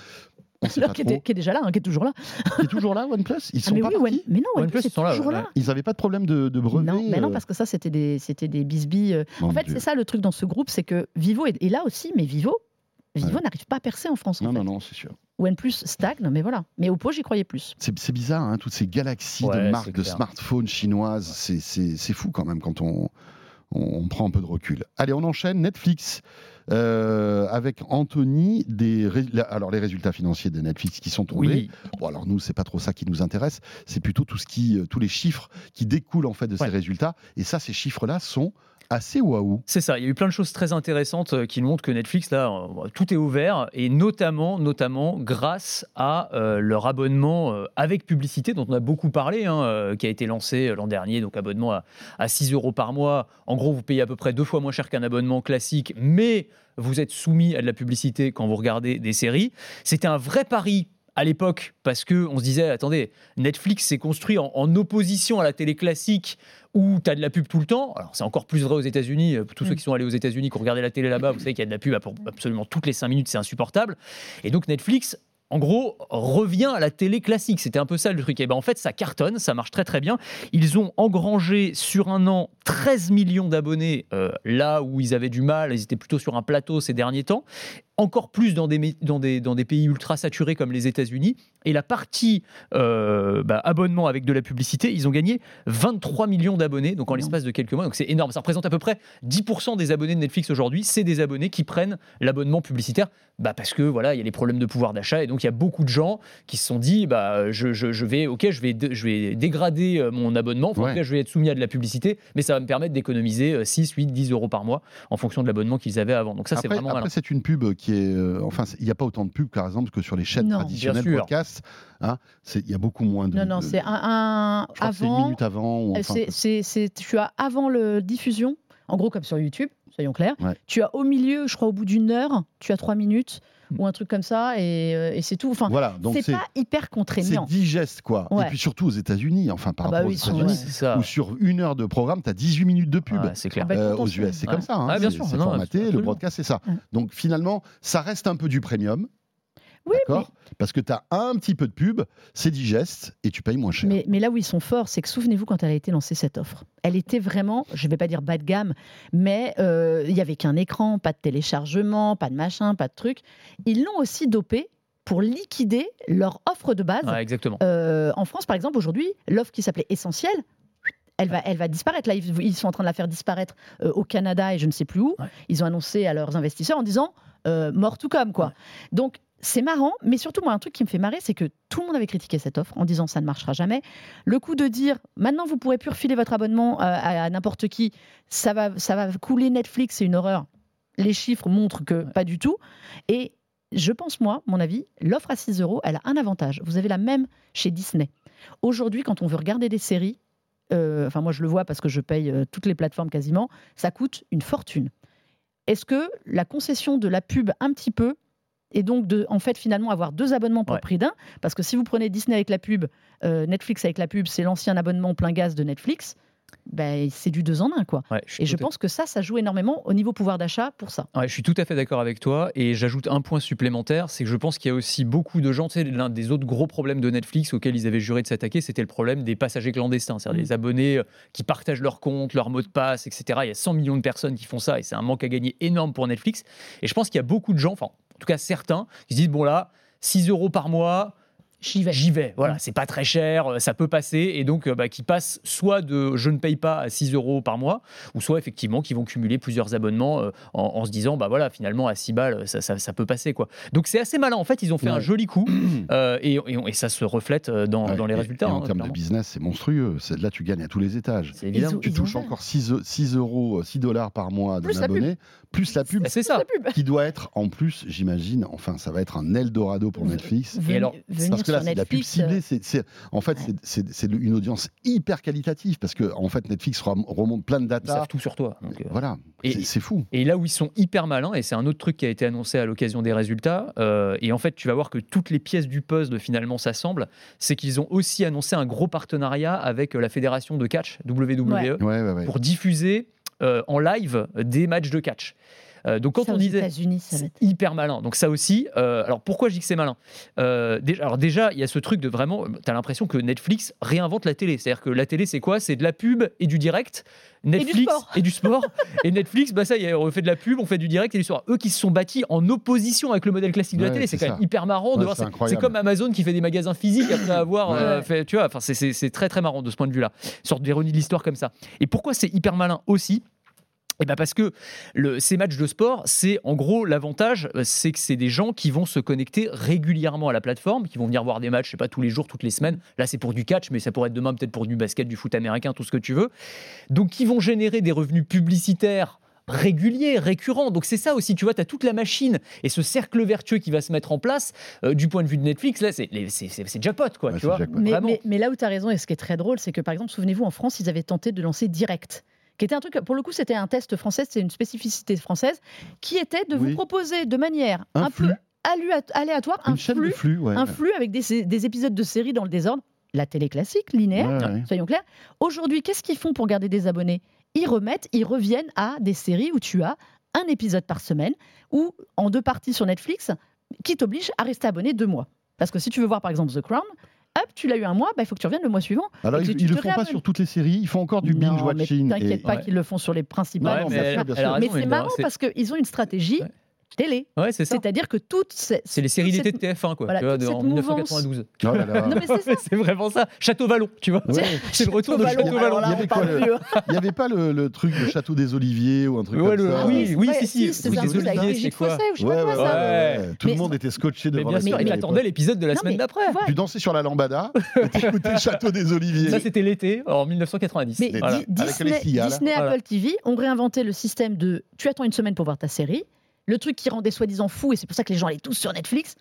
Alors, qui, était- qui est déjà là, hein, qui est toujours là. Il est toujours là, OnePlus? Ils Ah, sont mais pas oui, One- mais non, OnePlus, OnePlus ils est sont là, toujours ouais. là. Ils n'avaient pas de problème de, de brevet Non, mais non, euh, parce que ça, c'était des, c'était des bisbilles. euh, mon En fait, c'est ça le truc dans ce groupe, c'est que Vivo est, est là aussi, mais Vivo, Vivo Ouais. n'arrive pas à percer en France. En Non, fait. non, non, c'est sûr. OnePlus stagne, mais voilà. Mais Oppo, j'y croyais plus. C'est bizarre, hein, toutes ces galaxies Ouais, de marques de smartphones chinoises. C'est- C'est c'est fou quand même quand on, on, on prend un peu de recul. Allez, on enchaîne. Netflix euh, avec Anthony des ré- la- alors les résultats financiers de Netflix qui sont tombés. Oui, Bon alors nous c'est pas trop ça qui nous intéresse, c'est plutôt tout ce qui euh, tous les chiffres qui découlent en fait de Ouais. ces résultats et ça ces chiffres là sont assez waouh. C'est ça, il y a eu plein de choses très intéressantes euh, qui montrent que Netflix, là, euh, tout est ouvert, et notamment, notamment grâce à euh, leur abonnement avec publicité, dont on a beaucoup parlé, hein, qui a été lancé l'an dernier, donc abonnement à, à 6 euros par mois. En gros, vous payez à peu près deux fois moins cher qu'un abonnement classique, mais vous êtes soumis à de la publicité quand vous regardez des séries. C'était un vrai pari à l'époque parce que on se disait attendez Netflix s'est construit en, en opposition à la télé classique où tu as de la pub tout le temps. Alors c'est encore plus vrai aux États-Unis. Euh, Tous ceux Mm. qui sont allés aux États-Unis, qui ont regardé la télé là-bas, vous savez qu'il y a de la pub pour absolument toutes les 5 minutes, c'est insupportable. Et donc Netflix en gros, revient à la télé classique. C'était un peu ça le truc. Et ben en fait, ça cartonne, ça marche très très bien. Ils ont engrangé sur un an 13 millions d'abonnés, euh, là où ils avaient du mal, ils étaient plutôt sur un plateau ces derniers temps. Encore plus dans des pays ultra saturés comme les États-Unis. Et la partie euh, bah, abonnement avec de la publicité, ils ont gagné 23 millions d'abonnés, donc en l'espace de quelques mois. Donc c'est énorme. Ça représente à peu près 10% des abonnés de Netflix aujourd'hui. C'est des abonnés qui prennent l'abonnement publicitaire bah parce que voilà, il y a les problèmes de pouvoir d'achat et donc il y a beaucoup de gens qui se sont dit bah je, je- je vais OK, je vais dé- je vais dégrader euh, mon abonnement, Enfin, en Ouais. tout cas, je vais être soumis à de la publicité, mais ça va me permettre d'économiser euh, 6, 8, 10 euros par mois en fonction de l'abonnement qu'ils avaient avant. Donc ça c'est vraiment après, c'est une pub qui est euh, enfin il n'y a pas autant de pubs par exemple que sur les chaînes Non. traditionnelles Bien hein. C'est- il y a beaucoup moins de. Non, non, c'est un, c'est une avant. minute avant. ou enfin, c'est- c'est- c'est- tu as avant le diffusion, en gros comme sur YouTube, soyons clairs. Ouais. Tu as au milieu, je crois au bout d'une heure, tu as trois minutes Mm. ou un truc comme ça et, euh, et c'est tout. Enfin, voilà donc c'est c'est pas hyper c'est contraignant. digeste quoi. Ouais. Et puis surtout aux États-Unis, enfin par Ah bah rapport oui, aux États-Unis, ouais. C'est ça. où sur une heure de programme, tu as 18 minutes de pub. Ouais, c'est clair. Ah bah, Euh, aux US, c'est Ouais. comme ça. hein, Ah, bien c'est- sûr, c'est non, formaté, le broadcast, c'est ça. Ouais. Donc finalement, ça reste un peu du premium. Oui, mais, D'accord? Parce que tu as un petit peu de pub, c'est digeste et tu payes moins cher. mais, mais là où ils sont forts, c'est que souvenez-vous quand elle a été lancée cette offre. Elle était vraiment, je vais pas dire bas de gamme, mais euh, il y avait qu'un écran, pas de téléchargement, pas de machin, pas de truc. Ils l'ont aussi dopé pour liquider leur offre de base. Ouais, exactement. Euh, en France, par exemple, aujourd'hui, l'offre qui s'appelait Essentiel, elle va, elle va disparaître. Là, ils, ils sont en train de la faire disparaître euh, au Canada et je ne sais plus où. Ouais. Ils ont annoncé à leurs investisseurs en disant euh, mort tout comme quoi. Ouais. Donc c'est marrant, mais surtout moi un truc qui me fait marrer, c'est que tout le monde avait critiqué cette offre en disant ça ne marchera jamais. Le coup de dire maintenant vous pourrez plus refiler votre abonnement à, à- à n'importe qui, ça va, ça va couler Netflix, c'est une horreur. Les chiffres montrent que pas du tout. Et je pense, moi, mon avis, l'offre à 6 euros, elle a un avantage. Vous avez la même chez Disney. Aujourd'hui, quand on veut regarder des séries, euh, enfin moi je le vois parce que je paye euh, toutes les plateformes quasiment, ça coûte une fortune. Est-ce que la concession de la pub un petit peu et donc de en fait finalement avoir deux abonnements pour Ouais. le prix d'un parce que si vous prenez Disney avec la pub, euh, Netflix avec la pub, c'est l'ancien abonnement plein gaz de Netflix. Ben, c'est du deux en un quoi. Ouais, Et je pense que ça, ça joue énormément au niveau pouvoir d'achat pour ça. Ouais, je suis tout à fait d'accord avec toi et j'ajoute un point supplémentaire, c'est que je pense qu'il y a aussi beaucoup de gens, tu sais, l'un des autres gros problèmes de Netflix auxquels ils avaient juré de s'attaquer, c'était le problème des passagers clandestins, c'est-à-dire des abonnés euh, qui partagent leur compte, leur mot de passe, etc. Il y a 100 millions de personnes qui font ça et c'est un manque à gagner énorme pour Netflix. Et je pense qu'il y a beaucoup de gens, enfin, en tout cas certains, qui se disent, bon là, 6 euros par mois, J'y vais. J'y vais, voilà, Mm. c'est pas très cher, euh, ça peut passer, et donc euh, bah, qui passent soit de je ne paye pas à 6 euros par mois, ou soit effectivement qui vont cumuler plusieurs abonnements euh, en, en se disant bah voilà finalement à 6 balles ça, ça, ça peut passer quoi. Donc c'est assez malin en fait, ils ont fait un joli coup euh, et, et et ça se reflète dans, Ouais, dans les et- résultats. et en hein, termes de business, c'est monstrueux. C'est- Là, tu gagnes à tous les étages. C'est évident. Tu touches encore 6, 6 euros, 6 dollars par mois d'un Plus la pub. abonné, plus la pub, c'est ça. Qui doit être en plus, j'imagine, enfin, ça va être un Eldorado pour Netflix. Venir- alors, Parce que c'est de la pub Netflix, ciblée. en fait, ouais. c'est- une audience hyper qualitative parce que en fait, Netflix rem- remonte plein de Ils data. savent tout sur toi. donc, euh, Voilà, Et- c'est fou. Et là où ils sont hyper malins, et c'est un autre truc qui a été annoncé à l'occasion des résultats, euh, et en fait tu vas voir que toutes les pièces du puzzle finalement s'assemblent, c'est qu'ils ont aussi annoncé un gros partenariat avec euh, la fédération de catch, WWE, Ouais. Ouais, ouais, ouais. pour diffuser euh, en live des matchs de catch. Euh, donc quand ça on disait c'est hyper malin. Donc ça aussi, euh, alors pourquoi je dis que c'est malin? Euh, déjà, Alors déjà, il y a ce truc de vraiment, tu as l'impression que Netflix réinvente la télé. C'est-à-dire que la télé, c'est quoi? C'est de la pub et du direct. Netflix sport. et du sport. et Netflix, bah ça y est, on fait de la pub, on fait du direct et du sport. Eux qui se sont bâtis en opposition avec le modèle classique de la Ouais, télé, c'est quand ça. même hyper marrant de voir. c'est C'est incroyable. c'est comme Amazon qui fait des magasins physiques après avoir euh, Ouais. fait, tu vois. Enfin, c'est- c'est c'est très très marrant de ce point de vue-là. Une sorte d'ironie de l'histoire comme ça. Et pourquoi c'est hyper malin aussi? Et ben parce que le, ces matchs de sport, c'est en gros l'avantage, euh, c'est que c'est des gens qui vont se connecter régulièrement à la plateforme, qui vont venir voir des matchs, je sais pas tous les jours, toutes les semaines. Là, c'est pour du catch, mais ça pourrait être demain peut-être pour du basket, du foot américain, tout ce que tu veux. Donc, qui vont générer des revenus publicitaires réguliers, récurrents. Donc c'est ça aussi, tu vois, tu as toute la machine et ce cercle vertueux qui va se mettre en place euh, du point de vue de Netflix, là, c'est les- c'est- c'est- c'est jackpot, quoi, Ouais, tu c'est vois. jackpot. Mais, Vraiment. mais- mais là où tu as raison, et ce qui est très drôle, c'est que par exemple, souvenez-vous, en France, ils avaient tenté de lancer Direct, qui était un truc, pour le coup, c'était un test français, c'est une spécificité française, qui était de Oui. vous proposer de manière Un un, peu flux. alua- aléatoire un chaîne flux, de flux, ouais. un flux avec des, des épisodes de séries dans le désordre. La télé classique, linéaire, ouais. soyons clairs. Aujourd'hui, qu'est-ce qu'ils font pour garder des abonnés? Ils remettent, ils reviennent à des séries où tu as un épisode par semaine, ou en deux parties sur Netflix, qui t'oblige à rester abonné deux mois. Parce que si tu veux voir par exemple The Crown, hop, tu l'as eu un mois, bah, il faut que tu reviennes le mois suivant. Alors, ils, tu- tu ils le font pas sur toutes les séries, ils font encore du binge-watching. t'inquiète et- pas Ouais. qu'ils le font sur les principales. Ouais, mais c'est marrant parce qu'ils ont une stratégie Ouais. Télé. Ouais, c'est ça. C'est-à-dire que toutes ces... C'est les séries d'été cette- de TF1, quoi, voilà, tu vois, de- en cette mouvance. 1992. Oh là là. Non mais c'est ça. c'est vraiment ça. Château Vallon, tu vois. Ouais. C'est le retour de Château Château Vallon, Il y avait le- n'y avait pas le, le truc de Château des Oliviers ou un truc Ouais, comme le- ça oui, oui, Ouais, si, si. c'est Oui, des Oliviers, c'est quoi. Tout le monde était scotché Mais devant bien la sûr, série il attendait l'épisode de la semaine d'après. tu dansais sur la lambada et t'écoutais Château des Oliviers. Ça, c'était l'été, en 1990. Mais Des- Voilà. Di- Avec les Disney. Apple TV ont réinventé le système de tu attends une semaine pour voir ta série, le truc qui rendait soi-disant fou, et c'est pour ça que les gens allaient tous sur Netflix.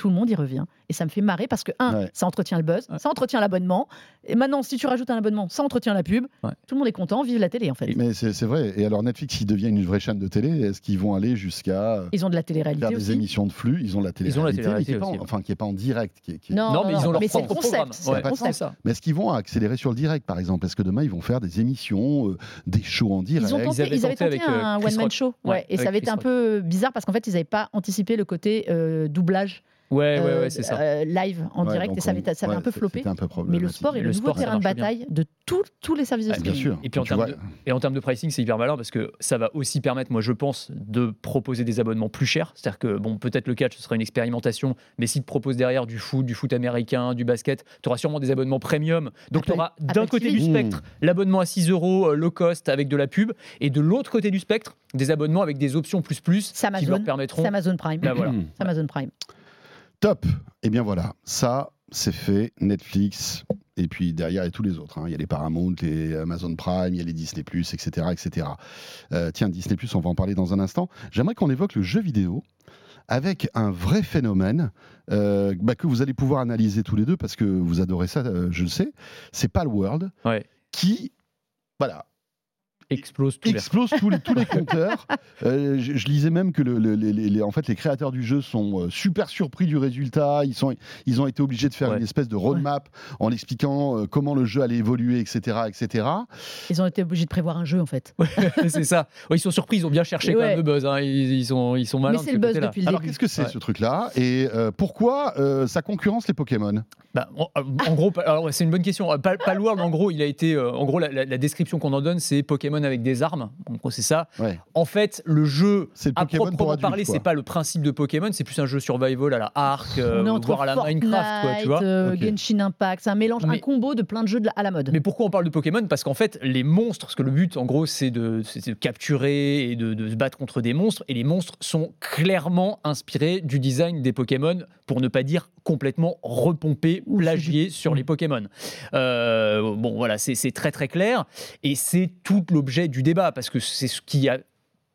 Tout le monde y revient. Et ça me fait marrer parce que, un, Ouais. ça entretient le buzz, Ouais. ça entretient l'abonnement. Et maintenant, si tu rajoutes un abonnement, ça entretient la pub. Ouais. Tout le monde est content, vive la télé en fait. Mais c'est c'est vrai. Et alors Netflix, s'ils deviennent une vraie chaîne de télé, est-ce qu'ils vont aller jusqu'à euh, Ils ont de la faire télé-réalité des aussi. émissions de flux? Ils ont la télé Ils ont la télé-réalité qui est pas en- aussi. enfin qui est pas en direct. Qui est- qui est- Non, Non, mais ils ont leur mais propre programme. concept. c'est Ouais, le pas de concept. ça. Mais est-ce qu'ils vont accélérer sur le direct, par exemple? Est-ce que demain ils vont faire des émissions, euh, des shows en direct? Ils, ont Ils tenté, avaient ils avaient tenté euh, un one-man show. Et ça avait été un peu bizarre parce qu'en fait, ils n'avaient pas anticipé le côté doublage Ouais, ouais, euh, ouais, c'est ça. euh, live en Ouais, direct et ça avait, on- ça avait ouais, un peu c'est- floppé. un peu Mais le sport est le, le nouveau sport, terrain de bien. bataille de tous- tous les services de Ah, Bien streaming. sûr. Et puis en termes de- Et en termes de pricing, c'est hyper malin parce que ça va aussi permettre, moi je pense, de proposer des abonnements plus chers. C'est-à-dire que, bon, peut-être le catch, ce sera une expérimentation, mais si tu proposes derrière du foot, du foot américain, du basket, tu auras sûrement des abonnements premium. Donc tu auras d'un côté TV. du spectre l'abonnement à 6 euros euh, low cost avec de la pub, et de l'autre côté du spectre, des abonnements avec des options plus plus qui leur permettront. C'est Amazon Prime. Bah voilà. C'est Amazon Prime. Top. Et bien voilà, ça c'est fait. Netflix. Et puis derrière, il y a tous les autres. hein. Il y a les Paramount, les Amazon Prime, il y a les Disney+, etc. etc. Euh, tiens, Disney+, on va en parler dans un instant. J'aimerais qu'on évoque le jeu vidéo avec un vrai phénomène euh, bah, que vous allez pouvoir analyser tous les deux parce que vous adorez ça, euh, je le sais. C'est Palworld Ouais. qui, voilà, Explose tout l'air. explose tous les, tous les compteurs. Euh, je, je lisais même que le- le- les, les- les- en fait, les créateurs du jeu sont euh, super surpris du résultat. Ils, sont, ils ont été obligés de faire Ouais. une espèce de roadmap en expliquant euh, comment le jeu allait évoluer, etc. etc. Ils ont été obligés de prévoir un jeu en fait. c'est ça. Ouais, ils sont surpris, ils ont bien cherché quand même le buzz. hein. Ils, ils sont, ils sont malins. Mais c'est ce le buzz depuis le Alors, début. qu'est-ce que c'est Ouais. ce truc-là? Et euh, pourquoi euh, ça concurrence les Pokémon? Bah, en, en gros, alors, c'est une bonne question. Pal- Palworld, en gros, il a été. euh, en gros, la, la- la description qu'on en donne, c'est Pokémon avec des armes. En gros, c'est ça. Ouais. En fait, le jeu, C'est le à proprement parler, c'est pas le principe de Pokémon, c'est plus un jeu survival à la Ark, euh, voire à la Fortnite, Minecraft, quoi, tu vois. euh. Genshin Impact, c'est un mélange, un combo de plein de jeux de la- à la mode. Mais pourquoi on parle de Pokémon? Parce qu'en fait, les monstres, parce que le but, en gros, c'est de, c'est de capturer et de, de se battre contre des monstres, et les monstres sont clairement inspirés du design des Pokémon, pour ne pas dire complètement repompés, Ouf, plagiés sur les Pokémon. Euh, bon, voilà, c'est c'est très très clair, et c'est tout l'objet du débat, parce que c'est ce qui a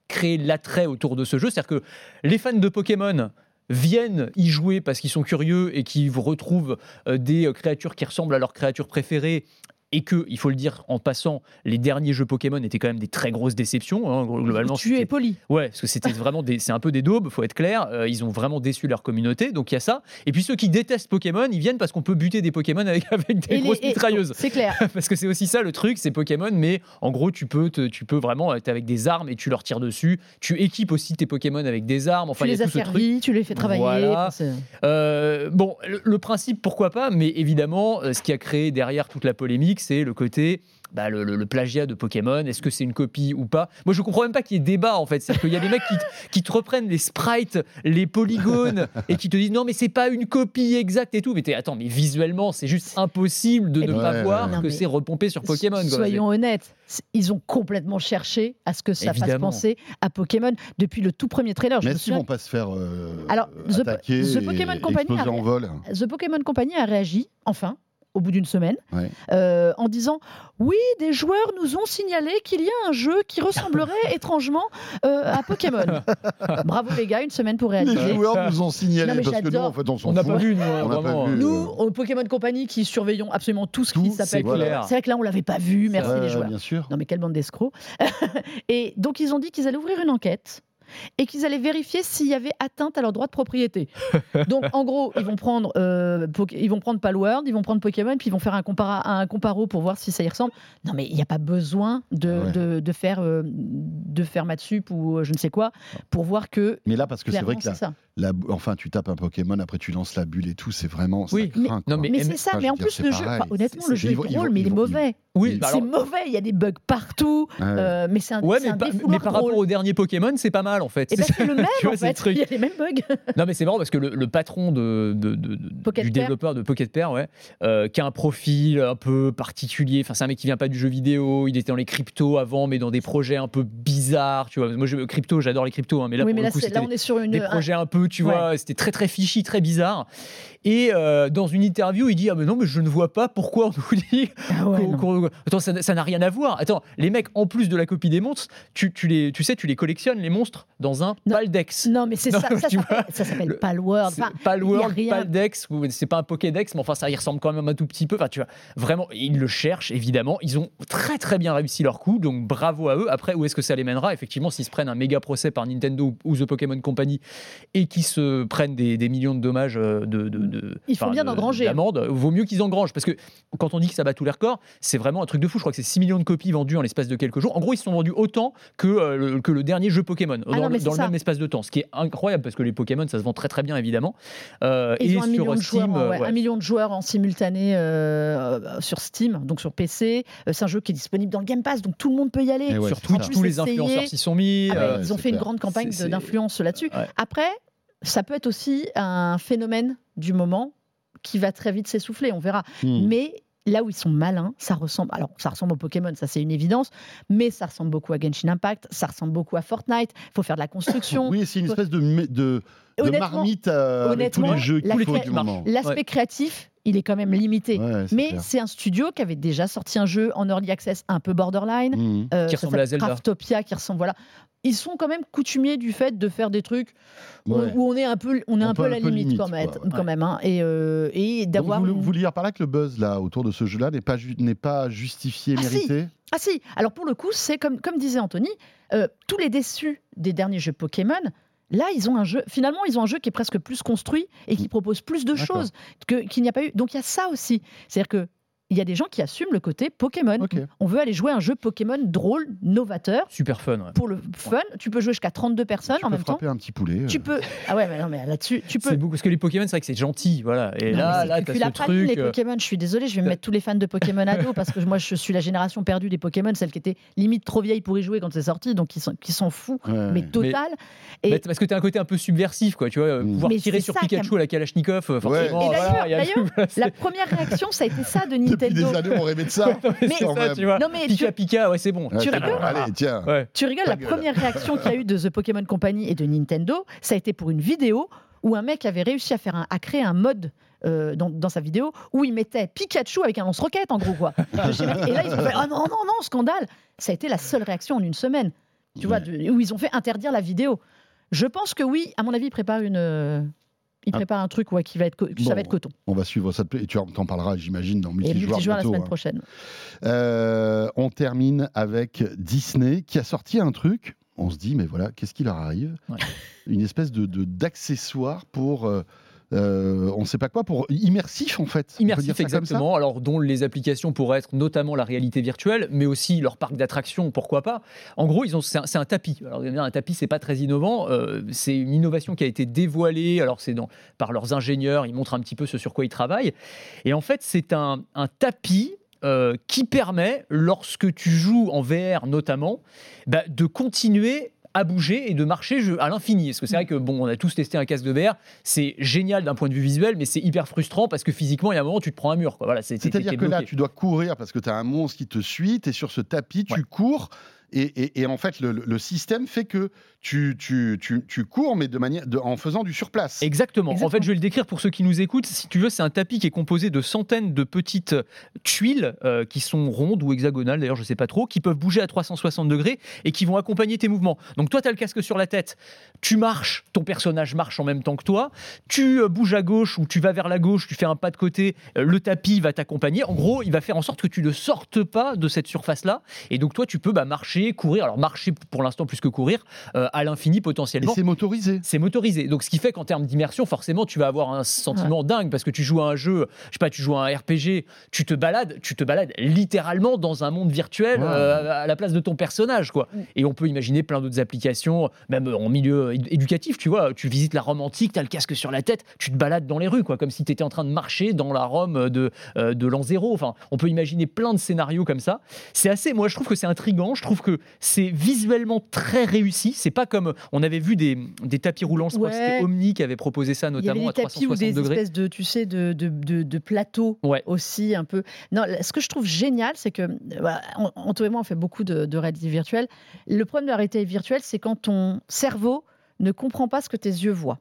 créé l'attrait autour de ce jeu, c'est-à-dire que les fans de Pokémon viennent y jouer parce qu'ils sont curieux et qu'ils retrouvent euh, des euh, créatures qui ressemblent à leurs créatures préférées et que, il faut le dire en passant, les derniers jeux Pokémon étaient quand même des très grosses déceptions. hein, globalement, tu es poli. Ouais, parce que c'était vraiment des, c'est un peu des daubes, faut être clair. Euh, ils ont vraiment déçu leur communauté, donc il y a ça. Et puis ceux qui détestent Pokémon, ils viennent parce qu'on peut buter des Pokémon avec, avec des Et les- grosses et- mitrailleuses. C'est clair. Parce que c'est aussi ça le truc, c'est Pokémon, mais en gros, tu peux, te- tu peux vraiment être avec des armes et tu leur tires dessus. Tu équipes aussi tes Pokémon avec des armes. Enfin, tu il les as servis, tu les fais travailler. Voilà. enfin, c'est- Euh, bon, le, le principe, pourquoi pas, mais évidemment, euh, ce qui a créé derrière toute la polémique, c'est le côté bah, le, le- le plagiat de Pokémon, est-ce que c'est une copie ou pas? Moi, je comprends même pas qu'il y ait débat en fait. C'est qu'il y a des mecs qui, te- qui te reprennent les sprites, les polygones et qui te disent non, mais c'est pas une copie exacte et tout. Mais t'es, attends, mais visuellement, c'est juste impossible de Et ne pas Ouais, voir ouais. que c'est repompé sur Pokémon. quoi. Soyons honnêtes, ils ont complètement cherché à ce que ça fasse Évidemment. penser à Pokémon depuis le tout premier trailer. Je Mais est-ce qu'ils vont pas se faire euh, Alors, The- attaquer The Pokémon et Company exploser a- en vol The Pokémon Company a réagi, enfin, au bout d'une semaine, Ouais. euh, en disant Oui, des joueurs nous ont signalé qu'il y a un jeu qui ressemblerait étrangement euh, à Pokémon. Bravo les gars, une semaine pour Les réaliser. joueurs nous ont signalé Non, parce que nous, en fait, on s'en On n'a fout. pas vu, nous, hein, On n'a pas vu. Nous, au Pokémon Company, qui surveillons absolument tout ce qui Tout, s'appelle. c'est vrai que là, on l'avait pas vu. Merci Ouais, les joueurs. Bien sûr. Non mais quelle bande d'escrocs. et donc ils ont dit qu'ils allaient ouvrir une enquête et qu'ils allaient vérifier s'il y avait atteinte à leur droit de propriété. donc en gros, ils vont prendre euh, ils vont prendre Palworld, ils vont prendre Pokémon, puis ils vont faire un, compara- un comparo pour voir si ça y ressemble. Non mais il n'y a pas besoin de, ouais. de, de faire euh, de faire Matsup ou euh, je ne sais quoi pour voir que Mais là, parce que c'est vrai que c'est la, ça. la- enfin, tu tapes un Pokémon, après tu lances la bulle et tout, c'est vraiment. ça Oui. Non, quoi. mais- Mais mais- c'est ça, enfin, mais en dire, plus le jeu, enfin, honnêtement, le jeu est drôle, mais il est mauvais. Oui, bah C'est alors- mauvais, il y a des bugs partout, Ouais. euh, mais c'est un, Ouais, mais, un mais par rapport au dernier Pokémon, c'est pas mal en fait. Eh ben, C'est le même en fait, il y a les mêmes bugs. Non, mais c'est marrant parce que le, le patron de, du Pair. développeur de Pocket Pair, ouais, euh, qui a un profil un peu particulier. Enfin, c'est un mec qui vient pas du jeu vidéo. Il était dans les cryptos avant, mais dans des projets un peu bizarres. Tu vois, moi, je, crypto, j'adore les cryptos, hein, mais là, oui, pour mais le là, coup, c'est- c'était là, on est sur une. des un- projets un peu, tu Ouais. vois, c'était très très fishy, très bizarre. Et euh, dans une interview, il dit ah mais non mais je ne vois pas pourquoi on nous dit Ah ouais, qu'on- non. qu'on- attends ça ça n'a rien à voir. Attends les mecs en plus de la copie des monstres, tu, tu les tu sais tu les collectionnes les monstres dans un Non. Paldex. Non, mais c'est Non, ça, ça tu s'appelle- ça s'appelle le- Palworld. Enfin, pas le il y a World, rien. pas le Dex, ou c'est pas un Pokédex, mais enfin ça y ressemble quand même un tout petit peu. Enfin, tu vois, vraiment, ils le cherchent évidemment. Ils ont très très bien réussi leur coup, donc bravo à eux. Après, où est-ce que ça les mènera? Effectivement, s'ils se prennent un méga procès par Nintendo ou The Pokémon Company et qui se prennent des, des millions de dommages euh, de, de, de- Ils font enfin, bien de- d'engranger. d'amende, vaut mieux qu'ils engrangent parce que quand on dit que ça bat tous les records, c'est vraiment un truc de fou. Je crois que c'est 6 millions de copies vendues en l'espace de quelques jours. En gros, ils se sont vendus autant que, euh, le, que le dernier jeu Pokémon Ah dans, non, le- dans c'est le ça. même espace de temps, ce qui est incroyable parce que les Pokémon ça se vend très très bien évidemment. Euh, Ils et ont un million, sur de joueurs, Steam, en- ouais, ouais. un million de joueurs en simultané euh, euh, sur Steam, donc sur PC. Euh, c'est un jeu qui est disponible dans le Game Pass, donc tout le monde peut y aller. Ouais, sur Twitch, tous les influenceurs s'y sont mis. Ah euh, ils ont fait une grande campagne d'influence là-dessus. Ouais. Après, ça peut être aussi un phénomène du moment qui va très vite s'essouffler, on verra. Hmm. Mais là où ils sont malins, ça ressemble. Alors, ça ressemble au Pokémon, ça c'est une évidence, mais ça ressemble beaucoup à Genshin Impact, ça ressemble beaucoup à Fortnite. Il faut faire de la construction. Oui, c'est une espèce de, de, de marmite euh, avec tous honnêtement, les jeux qu'il faut du moment. L'aspect Ouais. créatif, il est quand même limité. Ouais, mais c'est un studio qui avait déjà sorti un jeu en early access un peu borderline. Hmm. euh, Qui ça ressemblait à Zelda. Craftopia, qui ressemble. Voilà. Ils sont quand même coutumiers du fait de faire des trucs où- Ouais. où, on est un peu, on est Un un peu- peu à la limite, limite, quand même, quoi. quand même hein. et, euh, et d'avoir. vous, voulez dire par là que le buzz là autour de ce jeu-là n'est pas, n'est pas justifié, Ah, si. mérité? Ah si, alors pour le coup, c'est comme, comme disait Anthony, euh, tous les déçus des derniers jeux Pokémon, là, ils ont un jeu, finalement, ils ont un jeu qui est presque plus construit et qui propose plus de Mm. Choses que- qu'il n'y a pas eu. Donc il y a ça aussi. C'est-à-dire que il y a des gens qui assument le côté Pokémon. Ok. On veut aller jouer un jeu Pokémon drôle, novateur. Super fun. ouais. Pour le fun, tu peux jouer jusqu'à 32 personnes Tu en peux même temps. frapper un petit poulet. euh. Tu peux. Ah ouais, mais non, mais là-dessus, tu peux. C'est beaucoup parce que les Pokémon, c'est vrai que c'est gentil, voilà. Et Non, là, là, t'as cucul ce truc. les euh, Pokémon. Je suis désolée, je vais me mettre tous les fans de Pokémon à dos parce que moi, je suis la génération perdue des Pokémon, celle qui était limite trop vieille pour y jouer quand c'est sorti, donc qui sont, qui sont fous, Ouais. mais total. Et, mais parce que t'as un côté un peu subversif, quoi, tu vois, euh, Mm. pouvoir Mais tirer sur Pikachu à la Kalachnikov, euh, forcément. Et d'ailleurs- voilà, la première réaction, ça a été ça de Depuis des Nintendo. années, on rêvait de ça. mais ça, même. tu vois. Non, mais tu, Pika Pika, ouais, c'est bon. Ouais, Tu rigoles bon. Allez, tiens. Ouais. tu rigoles, la gueule. première réaction qu'il y a eu de The Pokémon Company et de Nintendo, ça a été pour une vidéo où un mec avait réussi à, faire un- à créer un mode. euh, dans, dans sa vidéo où il mettait Pikachu avec un lance-roquette en gros quoi. Et là ils ont fait ah non non non scandale. Ça a été la seule réaction en une semaine. Tu vois de- où ils ont fait interdire la vidéo. Je pense que oui, à mon avis ils préparent une ils Ah. préparent un truc ouais, qui va être co- ça va être coton. On va suivre ça et tu en parleras, j'imagine, dans multijoueur. la semaine hein. prochaine. Euh, on termine avec Disney qui a sorti un truc. On se dit, mais voilà, qu'est-ce qui leur arrive? Ouais. Une espèce de de- d'accessoire pour, euh, euh, on ne sait pas quoi, pour immersif en fait. Immersif, exactement. Alors, dont les applications pourraient être notamment la réalité virtuelle, mais aussi leur parc d'attractions, pourquoi pas. En gros, ils ont, c'est, un, c'est un tapis. Alors, un tapis, c'est pas très innovant. euh, c'est une innovation qui a été dévoilée. Alors, c'est dans, par leurs ingénieurs. Ils montrent un petit peu ce sur quoi ils travaillent. Et en fait, c'est un, un tapis. euh, qui permet, lorsque tu joues en VR notamment, bah, de continuer à bouger et de marcher à l'infini. Parce que c'est vrai que, bon, on a tous testé un casque de VR, c'est génial d'un point de vue visuel, mais c'est hyper frustrant parce que physiquement, il y a un moment, tu te prends un mur. Voilà, C'est-à-dire que là, tu dois courir parce que tu as un monstre qui te suit, tu es sur ce tapis, tu cours. Et, en fait, le, système fait que tu, tu, tu, cours, mais de manière, de, en faisant du surplace. Exactement. En fait, je vais le décrire pour ceux qui nous écoutent. Si tu veux, c'est un tapis qui est composé de centaines de petites tuiles euh, qui sont rondes ou hexagonales, d'ailleurs, je ne sais pas trop, qui peuvent bouger à 360 degrés et qui vont accompagner tes mouvements. Donc, toi, tu as le casque sur la tête, tu marches, ton personnage marche en même temps que toi, tu euh, bouges à gauche ou tu vas vers la gauche, tu fais un pas de côté, euh, le tapis va t'accompagner. En gros, il va faire en sorte que tu ne sortes pas de cette surface-là. Et donc, toi, tu peux bah, marcher, courir. Alors, marcher pour l'instant plus que courir, à l'infini potentiellement. Et c'est motorisé. C'est motorisé. Donc ce qui fait qu'en termes d'immersion, forcément, tu vas avoir un sentiment dingue parce que tu joues à un jeu, je sais pas, tu joues à un RPG, tu te balades, tu te balades littéralement dans un monde virtuel euh, à la place de ton personnage, quoi. Mm. Et on peut imaginer plein d'autres applications, même en milieu éducatif, tu vois, tu visites la Rome antique, tu as le casque sur la tête, tu te balades dans les rues, quoi, comme si tu étais en train de marcher dans la Rome de, euh, de l'an zéro. Enfin, on peut imaginer plein de scénarios comme ça. C'est assez, moi, je trouve que c'est intrigant, je trouve que c'est visuellement très réussi. C'est pas comme on avait vu des, tapis roulants, que c'était Omni qui avait proposé ça notamment Il y avait des à 360 tapis ou des espèces de, tu sais, de, de, plateaux aussi un peu. Non, ce que je trouve génial, c'est que bah, Anto et moi on fait beaucoup de, réalité virtuelle. Le problème de la réalité virtuelle, c'est quand ton cerveau ne comprend pas ce que tes yeux voient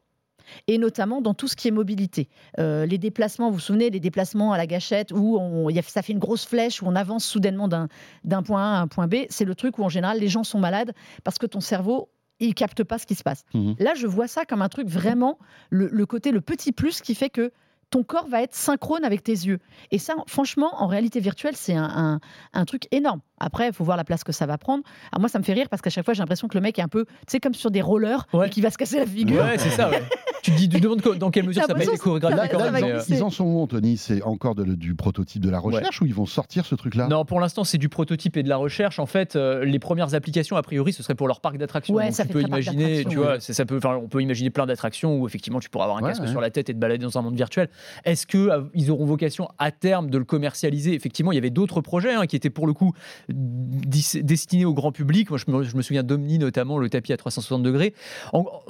et notamment dans tout ce qui est mobilité. Euh, les déplacements, vous vous souvenez, les déplacements à la gâchette où on, ça fait une grosse flèche, où on avance soudainement d'un point A à un point B, c'est le truc où en général les gens sont malades parce que ton cerveau il capte pas ce qui se passe. Mmh Là, je vois ça comme un truc vraiment le, côté le petit plus qui fait que ton corps va être synchrone avec tes yeux. Et ça, franchement, en réalité virtuelle, c'est un, truc énorme. Après, il faut voir la place que ça va prendre. Alors moi, ça me fait rire parce qu'à chaque fois, j'ai l'impression que le mec est un peu, tu sais, comme sur des rollers et qui va se casser la figure. Ouais, c'est ça. tu te dis, tu demandes dans quelle mesure ça va être chorégraphié quand même. Euh, ils en sont où, Anthony C'est encore du prototype de la recherche ou ils vont sortir ce truc-là Non, pour l'instant, c'est du prototype et de la recherche. En fait, euh, les premières applicaqu'ils, a priori, ce serait pour leur parc d'attractions. Ouais, ça tu peux imaginer, tu vois, ça peut, on peut imaginer plein d'attractions où effectivement tu pourras avoir un casque sur la tête et te balader dans un monde virtuel. Est-ce que euh, ils auront vocation à terme de le commercialiser? Effectivement, il y avait d'autres projets hein, qui étaient pour le coup destinés au grand public. Moi, je me, je me souviens d'Omni notamment, le tapis à 360 degrés.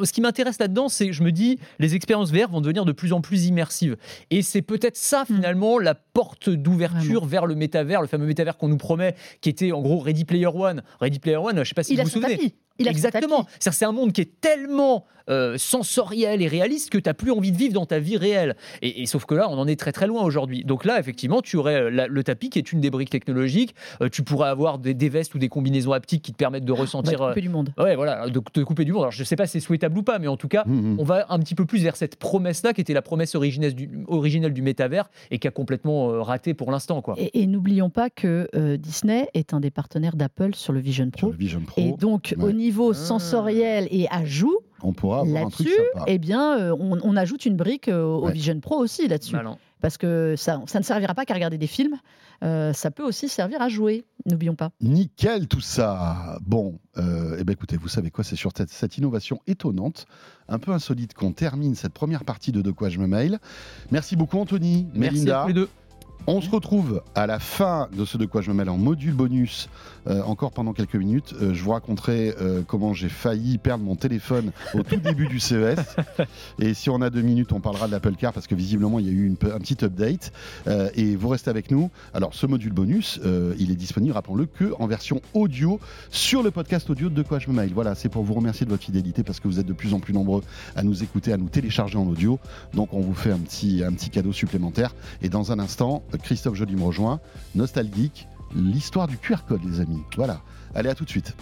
ce qui m'intéresse là-dedans, c'est je me dis, les expériences VR vont devenir de plus en plus immersives. Et c'est peut-être ça hmm. finalement la porte d'ouverture vers le métavers, le fameux métavers qu'on nous promet, qui était en gros Ready Player One. Ready Player One, je ne sais pas si vous vous souvenez. Exactement. C'est un monde qui est tellement euh, sensoriel et réaliste que tu n'as plus envie de vivre dans ta vie réelle. Et, sauf que là, on en est très très loin aujourd'hui. Donc là, effectivement, tu aurais euh, le tapis qui est une des briques technologiques. Euh, tu pourrais avoir des, vestes ou des combinaisons haptiques qui te permettent de ressentir. de couper du monde. Ouais, voilà, de te couper du monde. Alors je ne sais pas si c'est souhaitable ou pas, mais en tout cas, mmh, mmh. on va un petit peu plus vers cette promesse-là qui était la promesse originelle du, originelle du métavers et qui a complètement raté pour l'instant. quoi. Et, n'oublions pas que Disney est un des partenaires d'Apple sur le Vision Pro. le Vision Pro. Et donc, au niveau ah. sensoriel et ajout, on pourra avoir un truc Eh bien, euh, on, ajoute une brique euh, au Vision Pro aussi là-dessus. Parce que ça, ça, ne servira pas qu'à regarder des films, euh, ça peut aussi servir à jouer, n'oublions pas. Nickel tout ça. Bon, eh ben écoutez, vous savez quoi, c'est sur cette, innovation étonnante, un peu insolite qu'on termine cette première partie de De quoi je me mail. Merci beaucoup Anthony, Merci À tous les deux. On se retrouve à la fin de ce de quoi je me mêle en module bonus, euh, encore pendant quelques minutes. Euh, je vous raconterai euh, comment j'ai failli perdre mon téléphone au tout début du CES. Et si on a deux minutes, on parlera de l'Apple Car parce que visiblement il y a eu une, un petit update. et vous restez avec nous. Alors ce module bonus, il est disponible, rappelons-le, que en version audio sur le podcast audio de quoi je me mail. Voilà, c'est pour vous remercier de votre fidélité parce que vous êtes de plus en plus nombreux à nous écouter, à nous télécharger en audio. Donc on vous fait un petit, un petit cadeau supplémentaire. Et dans un instant, Christophe Joly me rejoint. Nostalgique, l'histoire du QR code, les amis. Voilà. Allez, à tout de suite.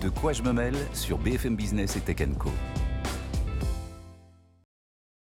De quoi je me mêle sur BFM Business et Tech Co.